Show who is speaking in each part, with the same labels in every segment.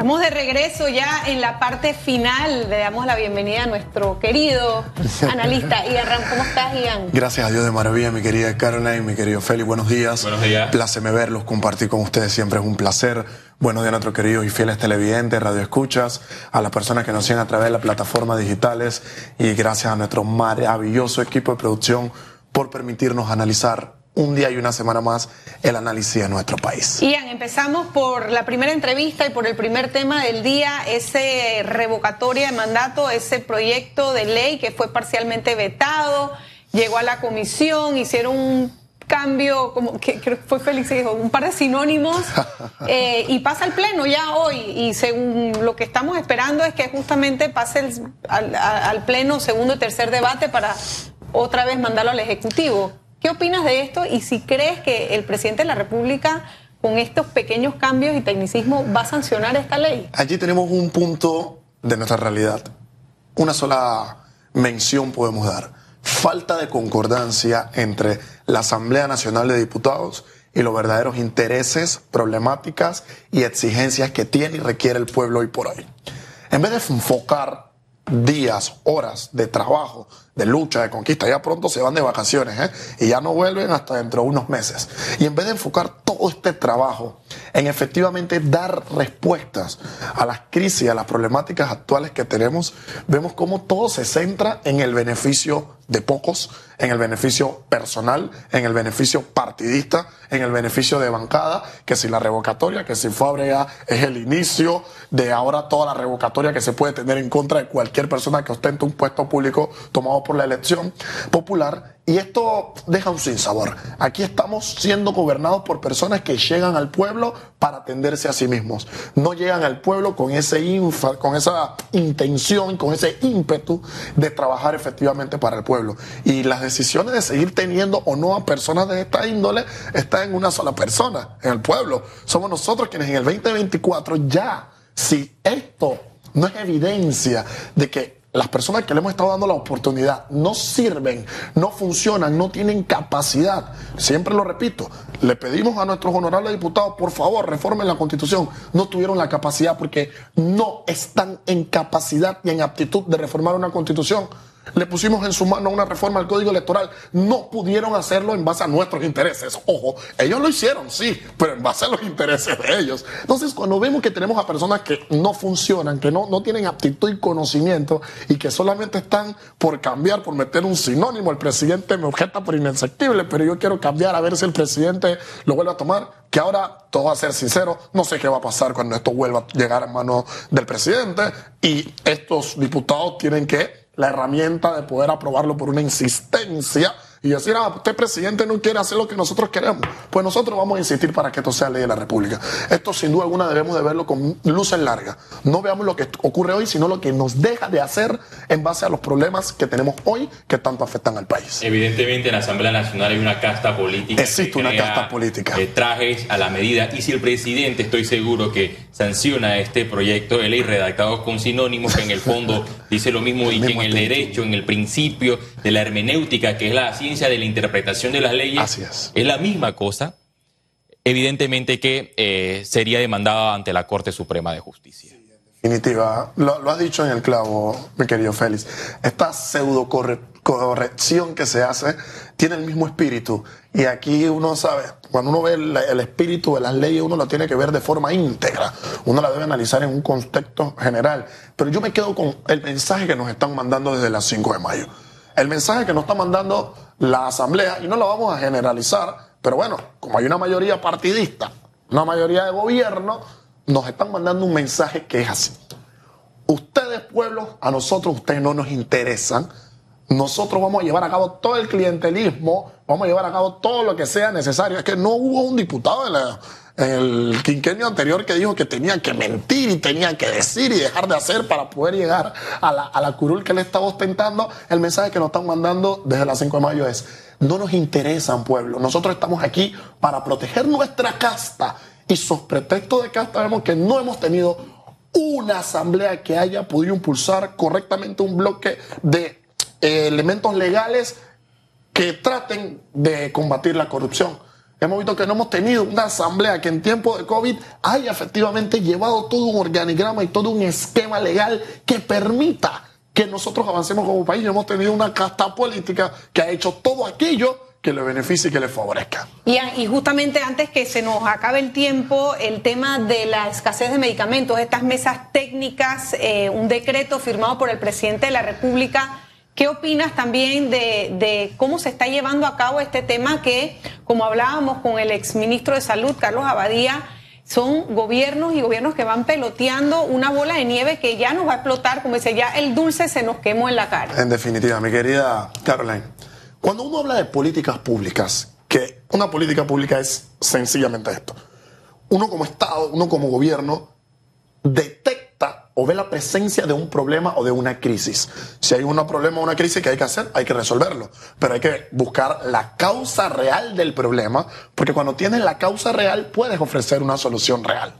Speaker 1: Estamos de regreso ya en la parte final. Le damos la bienvenida a nuestro querido analista Ian Ram. ¿Cómo estás, Ian?
Speaker 2: Gracias a Dios de maravilla, mi querida Caroline, mi querido Félix. Buenos días.
Speaker 3: Buenos días.
Speaker 2: Pláceme verlos, compartir con ustedes siempre es un placer. Buenos días a nuestros queridos y fieles televidentes, radioescuchas, a las personas que nos siguen a través de las plataformas digitales y gracias a nuestro maravilloso equipo de producción por permitirnos analizar un día y una semana más el análisis de nuestro país.
Speaker 1: Ian, empezamos por la primera entrevista y por el primer tema del día, ese revocatoria de mandato, ese proyecto de ley que fue parcialmente vetado, llegó a la comisión, hicieron un cambio, como que creo que fue Félix dijo, un par de sinónimos eh, y pasa al pleno ya hoy y según lo que estamos esperando es que justamente pase al, al pleno segundo y tercer debate para otra vez mandarlo al Ejecutivo. ¿Qué opinas de esto y si crees que el presidente de la República con estos pequeños cambios y tecnicismo va a sancionar esta ley?
Speaker 2: Allí tenemos un punto de nuestra realidad. Una sola mención podemos dar. Falta de concordancia entre la Asamblea Nacional de Diputados y los verdaderos intereses, problemáticas y exigencias que tiene y requiere el pueblo hoy por hoy. En vez de enfocar días, horas de trabajo, de lucha, de conquista. Ya pronto se van de vacaciones ¿eh? y ya no vuelven hasta dentro de unos meses. Y en vez de enfocar todo este trabajo en efectivamente dar respuestas a las crisis, a las problemáticas actuales que tenemos, vemos cómo todo se centra en el beneficio de pocos, en el beneficio personal, en el beneficio partidista, en el beneficio de bancada, que si la revocatoria, que si Fábrega es el inicio de ahora toda la revocatoria que se puede tener en contra de cualquier persona que ostente un puesto público tomado por la elección popular y esto deja un sinsabor. Aquí estamos siendo gobernados por personas que llegan al pueblo para atenderse a sí mismos. No llegan al pueblo con, ese con esa intención, con ese ímpetu de trabajar efectivamente para el pueblo. Y las decisiones de seguir teniendo o no a personas de esta índole están en una sola persona, en el pueblo. Somos nosotros quienes en el 2024 ya, si esto no es evidencia de que las personas que le hemos estado dando la oportunidad no sirven, no funcionan, no tienen capacidad. Siempre lo repito, le pedimos a nuestros honorables diputados, por favor, reformen la constitución. No tuvieron la capacidad porque no están en capacidad y en aptitud de reformar una constitución le pusimos en su mano una reforma al código electoral. No pudieron hacerlo en base a nuestros intereses. Ojo, ellos lo hicieron, sí, pero en base a los intereses de ellos. Entonces, cuando vemos que tenemos a personas que no funcionan, que no, no tienen aptitud y conocimiento y que solamente están por cambiar, por meter un sinónimo, el presidente me objeta por inexactible, pero yo quiero cambiar a ver si el presidente lo vuelve a tomar. Que ahora, todo va a ser sincero, no sé qué va a pasar cuando esto vuelva a llegar a manos del presidente y estos diputados tienen que la herramienta de poder aprobarlo por una insistencia y decir, ah, usted presidente no quiere hacer lo que nosotros queremos. Pues nosotros vamos a insistir para que esto sea ley de la República. Esto sin duda alguna debemos de verlo con luz en larga. No veamos lo que ocurre hoy, sino lo que nos deja de hacer en base a los problemas que tenemos hoy que tanto afectan al país.
Speaker 3: Evidentemente en la Asamblea Nacional hay una casta política.
Speaker 2: Existe una casta política.
Speaker 3: trajes a la medida. Y si el presidente, estoy seguro que sanciona este proyecto de ley redactado con sinónimos que en el fondo dice lo mismo y que en el derecho, en el principio de la hermenéutica, que es la ciencia de la interpretación de las leyes es. la misma cosa, evidentemente que eh, sería demandada ante la Corte Suprema de Justicia.
Speaker 2: definitiva, lo, lo, has dicho en el clavo, mi querido Félix. Esta pseudo corrección que se hace tiene el mismo espíritu. Y aquí uno sabe, cuando uno ve el, el, espíritu de las leyes, uno lo tiene que ver de forma íntegra. Uno la debe analizar en un contexto general. Pero yo me quedo con el mensaje que nos están mandando desde las 5 de mayo el mensaje que nos está mandando la Asamblea, y no lo vamos a generalizar, pero bueno, como hay una mayoría partidista, una mayoría de gobierno, nos están mandando un mensaje que es así. Ustedes, pueblos, a nosotros ustedes no nos interesan. Nosotros vamos a llevar a cabo todo el clientelismo, vamos a llevar a cabo todo lo que sea necesario. Es que no hubo un diputado en el quinquenio anterior que dijo que tenía que mentir y tenía que decir y dejar de hacer para poder llegar a la, a la curul que le estaba ostentando, el mensaje que nos están mandando desde las 5 de mayo es, no nos interesan pueblo, nosotros estamos aquí para proteger nuestra casta y sus pretextos de casta vemos que no hemos tenido una asamblea que haya podido impulsar correctamente un bloque de elementos legales que traten de combatir la corrupción hemos visto que no hemos tenido una asamblea que en tiempo de COVID haya efectivamente llevado todo un organigrama y todo un esquema legal que permita que nosotros avancemos como país. Hemos tenido una casta política que ha hecho todo aquello que le beneficie y que le favorezca.
Speaker 1: Y, justamente antes que se nos acabe el tiempo, el tema de la escasez de medicamentos, estas mesas técnicas, eh, un decreto firmado por el presidente de la República. ¿Qué opinas también de, cómo se está llevando a cabo este tema que, como hablábamos con el exministro de Salud, Carlos Abadía, son gobiernos y gobiernos que van peloteando una bola de nieve que ya nos va a explotar, como dice, ya el dulce se nos quemó en la cara?
Speaker 2: En definitiva, mi querida Caroline. Cuando uno habla de políticas públicas, que una política pública es sencillamente esto. Uno como Estado, uno como gobierno, detecta o ve la presencia de un problema o de una crisis. Si hay un problema o una crisis que hay que hacer, hay que resolverlo. Pero hay que buscar la causa real del problema, porque cuando tienes la causa real puedes ofrecer una solución real.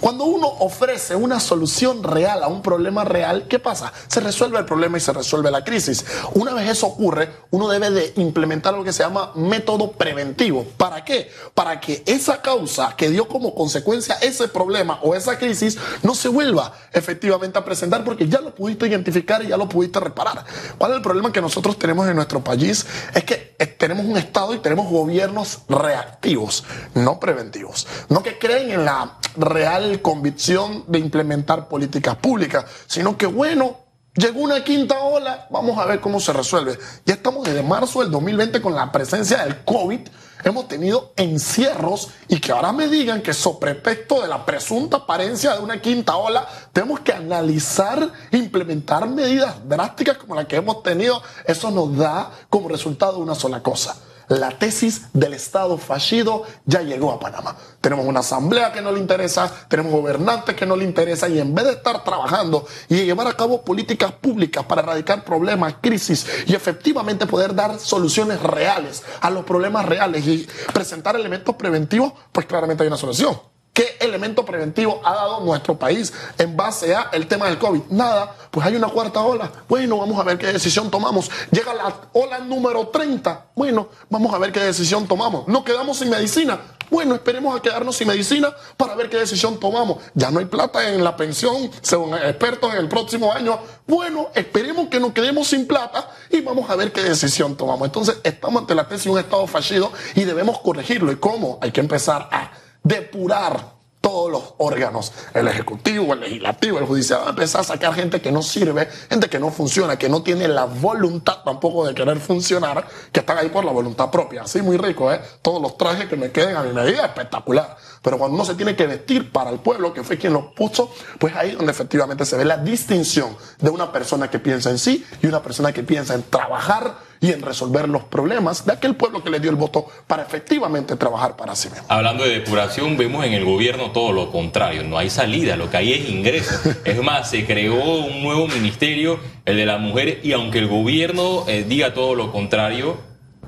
Speaker 2: Cuando uno ofrece una solución real a un problema real, ¿qué pasa? Se resuelve el problema y se resuelve la crisis. Una vez eso ocurre, uno debe de implementar lo que se llama método preventivo. ¿Para qué? Para que esa causa que dio como consecuencia ese problema o esa crisis no se vuelva efectivamente a presentar porque ya lo pudiste identificar y ya lo pudiste reparar. ¿Cuál es el problema que nosotros tenemos en nuestro país? Es que eh, tenemos un Estado y tenemos gobiernos reactivos, no preventivos. No que creen en la real convicción de implementar políticas públicas, sino que bueno, llegó una quinta ola, vamos a ver cómo se resuelve. Ya estamos desde marzo del 2020 con la presencia del COVID, hemos tenido encierros y que ahora me digan que sobre de la presunta apariencia de una quinta ola, tenemos que analizar, implementar medidas drásticas como las que hemos tenido, eso nos da como resultado una sola cosa la tesis del Estado fallido ya llegó a Panamá. Tenemos una asamblea que no le interesa, tenemos gobernantes que no le interesa y en vez de estar trabajando y llevar a cabo políticas públicas para erradicar problemas, crisis y efectivamente poder dar soluciones reales a los problemas reales y presentar elementos preventivos, pues claramente hay una solución. ¿Qué elemento preventivo ha dado nuestro país en base a el tema del COVID? Nada, pues hay una cuarta ola. Bueno, vamos a ver qué decisión tomamos. Llega la ola número 30. Bueno, vamos a ver qué decisión tomamos. ¿No quedamos sin medicina? Bueno, esperemos a quedarnos sin medicina para ver qué decisión tomamos. Ya no hay plata en la pensión, según expertos, en el próximo año. Bueno, esperemos que nos quedemos sin plata y vamos a ver qué decisión tomamos. Entonces, estamos ante la tesis de un Estado fallido y debemos corregirlo. ¿Y cómo? Hay que empezar a depurar todos los órganos, el ejecutivo, el legislativo, el judicial, va a empezar a sacar gente que no sirve, gente que no funciona, que no tiene la voluntad tampoco de querer funcionar, que están ahí por la voluntad propia. Así muy rico, ¿eh? Todos los trajes que me queden a mi medida, espectacular. Pero cuando uno se tiene que vestir para el pueblo, que fue quien los puso, pues ahí donde efectivamente se ve la distinción de una persona que piensa en sí y una persona que piensa en trabajar y en resolver los problemas de aquel pueblo que le dio el voto para efectivamente trabajar para sí mismo.
Speaker 3: Hablando de depuración, vemos en el gobierno todo lo contrario, no hay salida, lo que hay es ingreso. Es más, se creó un nuevo ministerio, el de la mujer, y aunque el gobierno eh, diga todo lo contrario,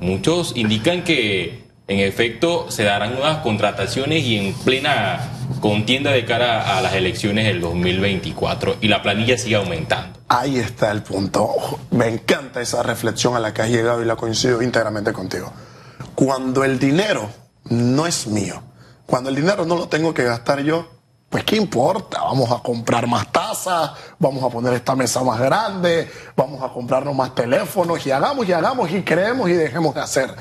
Speaker 3: muchos indican que en efecto se darán nuevas contrataciones y en plena contienda de cara a las elecciones del 2024 y la planilla sigue aumentando.
Speaker 2: Ahí está el punto. Me encanta esa reflexión a la que has llegado y la coincido íntegramente contigo. Cuando el dinero no es mío, cuando el dinero no lo tengo que gastar yo, pues qué importa, vamos a comprar más tazas, vamos a poner esta mesa más grande, vamos a comprarnos más teléfonos y hagamos y hagamos y creemos y dejemos de hacer.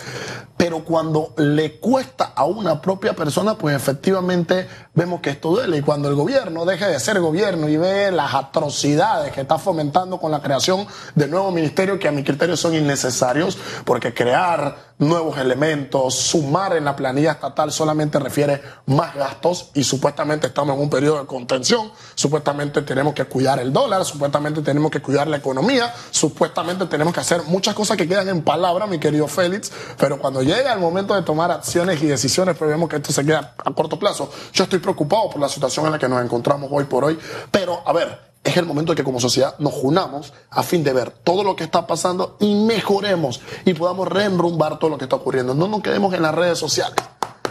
Speaker 2: Pero cuando le cuesta a una propia persona, pues efectivamente vemos que esto duele. Y cuando el gobierno deje de ser gobierno y ve las atrocidades que está fomentando con la creación de nuevos ministerios que a mi criterio son innecesarios, porque crear nuevos elementos, sumar en la planilla estatal solamente refiere más gastos y supuestamente estamos en un periodo de contención, supuestamente tenemos que cuidar el dólar, supuestamente tenemos que cuidar la economía, supuestamente tenemos que hacer muchas cosas que quedan en palabra, mi querido Félix, pero cuando llega el momento de tomar acciones y decisiones, pues vemos que esto se queda a corto plazo. Yo estoy preocupado por la situación en la que nos encontramos hoy por hoy, pero a ver, es el momento que como sociedad nos junamos a fin de ver todo lo que está pasando y mejoremos y podamos reenrumbar todo lo que está ocurriendo. No nos quedemos en las redes sociales.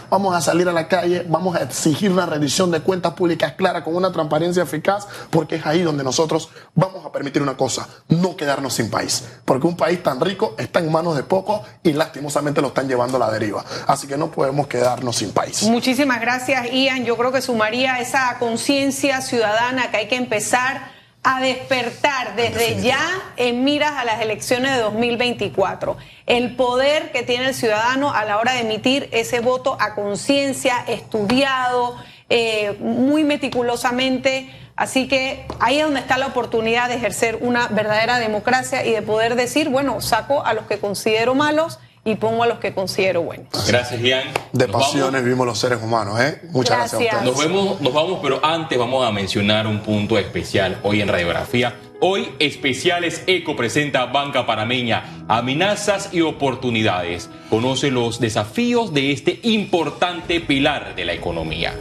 Speaker 2: Vamos a salir a la calle, vamos a exigir una rendición de cuentas públicas clara con una transparencia eficaz, porque es ahí donde nosotros vamos a permitir una cosa, no quedarnos sin país, porque un país tan rico está en manos de pocos y lastimosamente lo están llevando a la deriva. Así que no podemos quedarnos sin país.
Speaker 1: Muchísimas gracias, Ian. Yo creo que sumaría esa conciencia ciudadana que hay que empezar a despertar desde ya en miras a las elecciones de 2024. El poder que tiene el ciudadano a la hora de emitir ese voto a conciencia, estudiado, eh, muy meticulosamente. Así que ahí es donde está la oportunidad de ejercer una verdadera democracia y de poder decir, bueno, saco a los que considero malos y pongo a los que considero buenos.
Speaker 3: Gracias, Ian.
Speaker 2: De pasiones vivimos los seres humanos, ¿eh? Muchas gracias,
Speaker 1: gracias
Speaker 3: Nos, vemos, nos vamos, pero antes vamos a mencionar un punto especial hoy en Radiografía. Hoy Especiales Eco presenta Banca Panameña, amenazas y oportunidades. Conoce los desafíos de este importante pilar de la economía.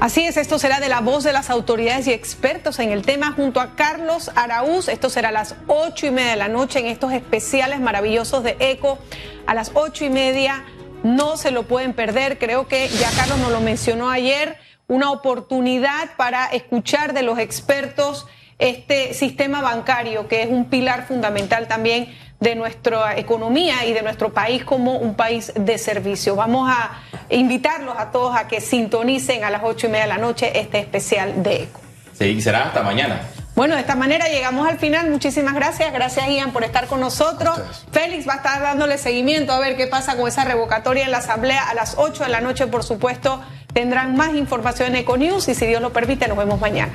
Speaker 1: Así es, esto será de la voz de las autoridades y expertos en el tema junto a Carlos Araúz. Esto será a las ocho y media de la noche en estos especiales maravillosos de ECO. A las ocho y media no se lo pueden perder. Creo que ya Carlos nos lo mencionó ayer. Una oportunidad para escuchar de los expertos este sistema bancario, que es un pilar fundamental también de nuestra economía y de nuestro país como un país de servicio. Vamos a invitarlos a todos a que sintonicen a las ocho y media de la noche este especial de ECO.
Speaker 3: Sí, será hasta mañana.
Speaker 1: Bueno, de esta manera llegamos al final. Muchísimas gracias. Gracias, Ian, por estar con nosotros. Félix va a estar dándole seguimiento a ver qué pasa con esa revocatoria en la Asamblea a las 8 de la noche, por supuesto. Tendrán más información en Econews y si Dios lo permite, nos vemos mañana.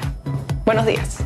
Speaker 1: Buenos días.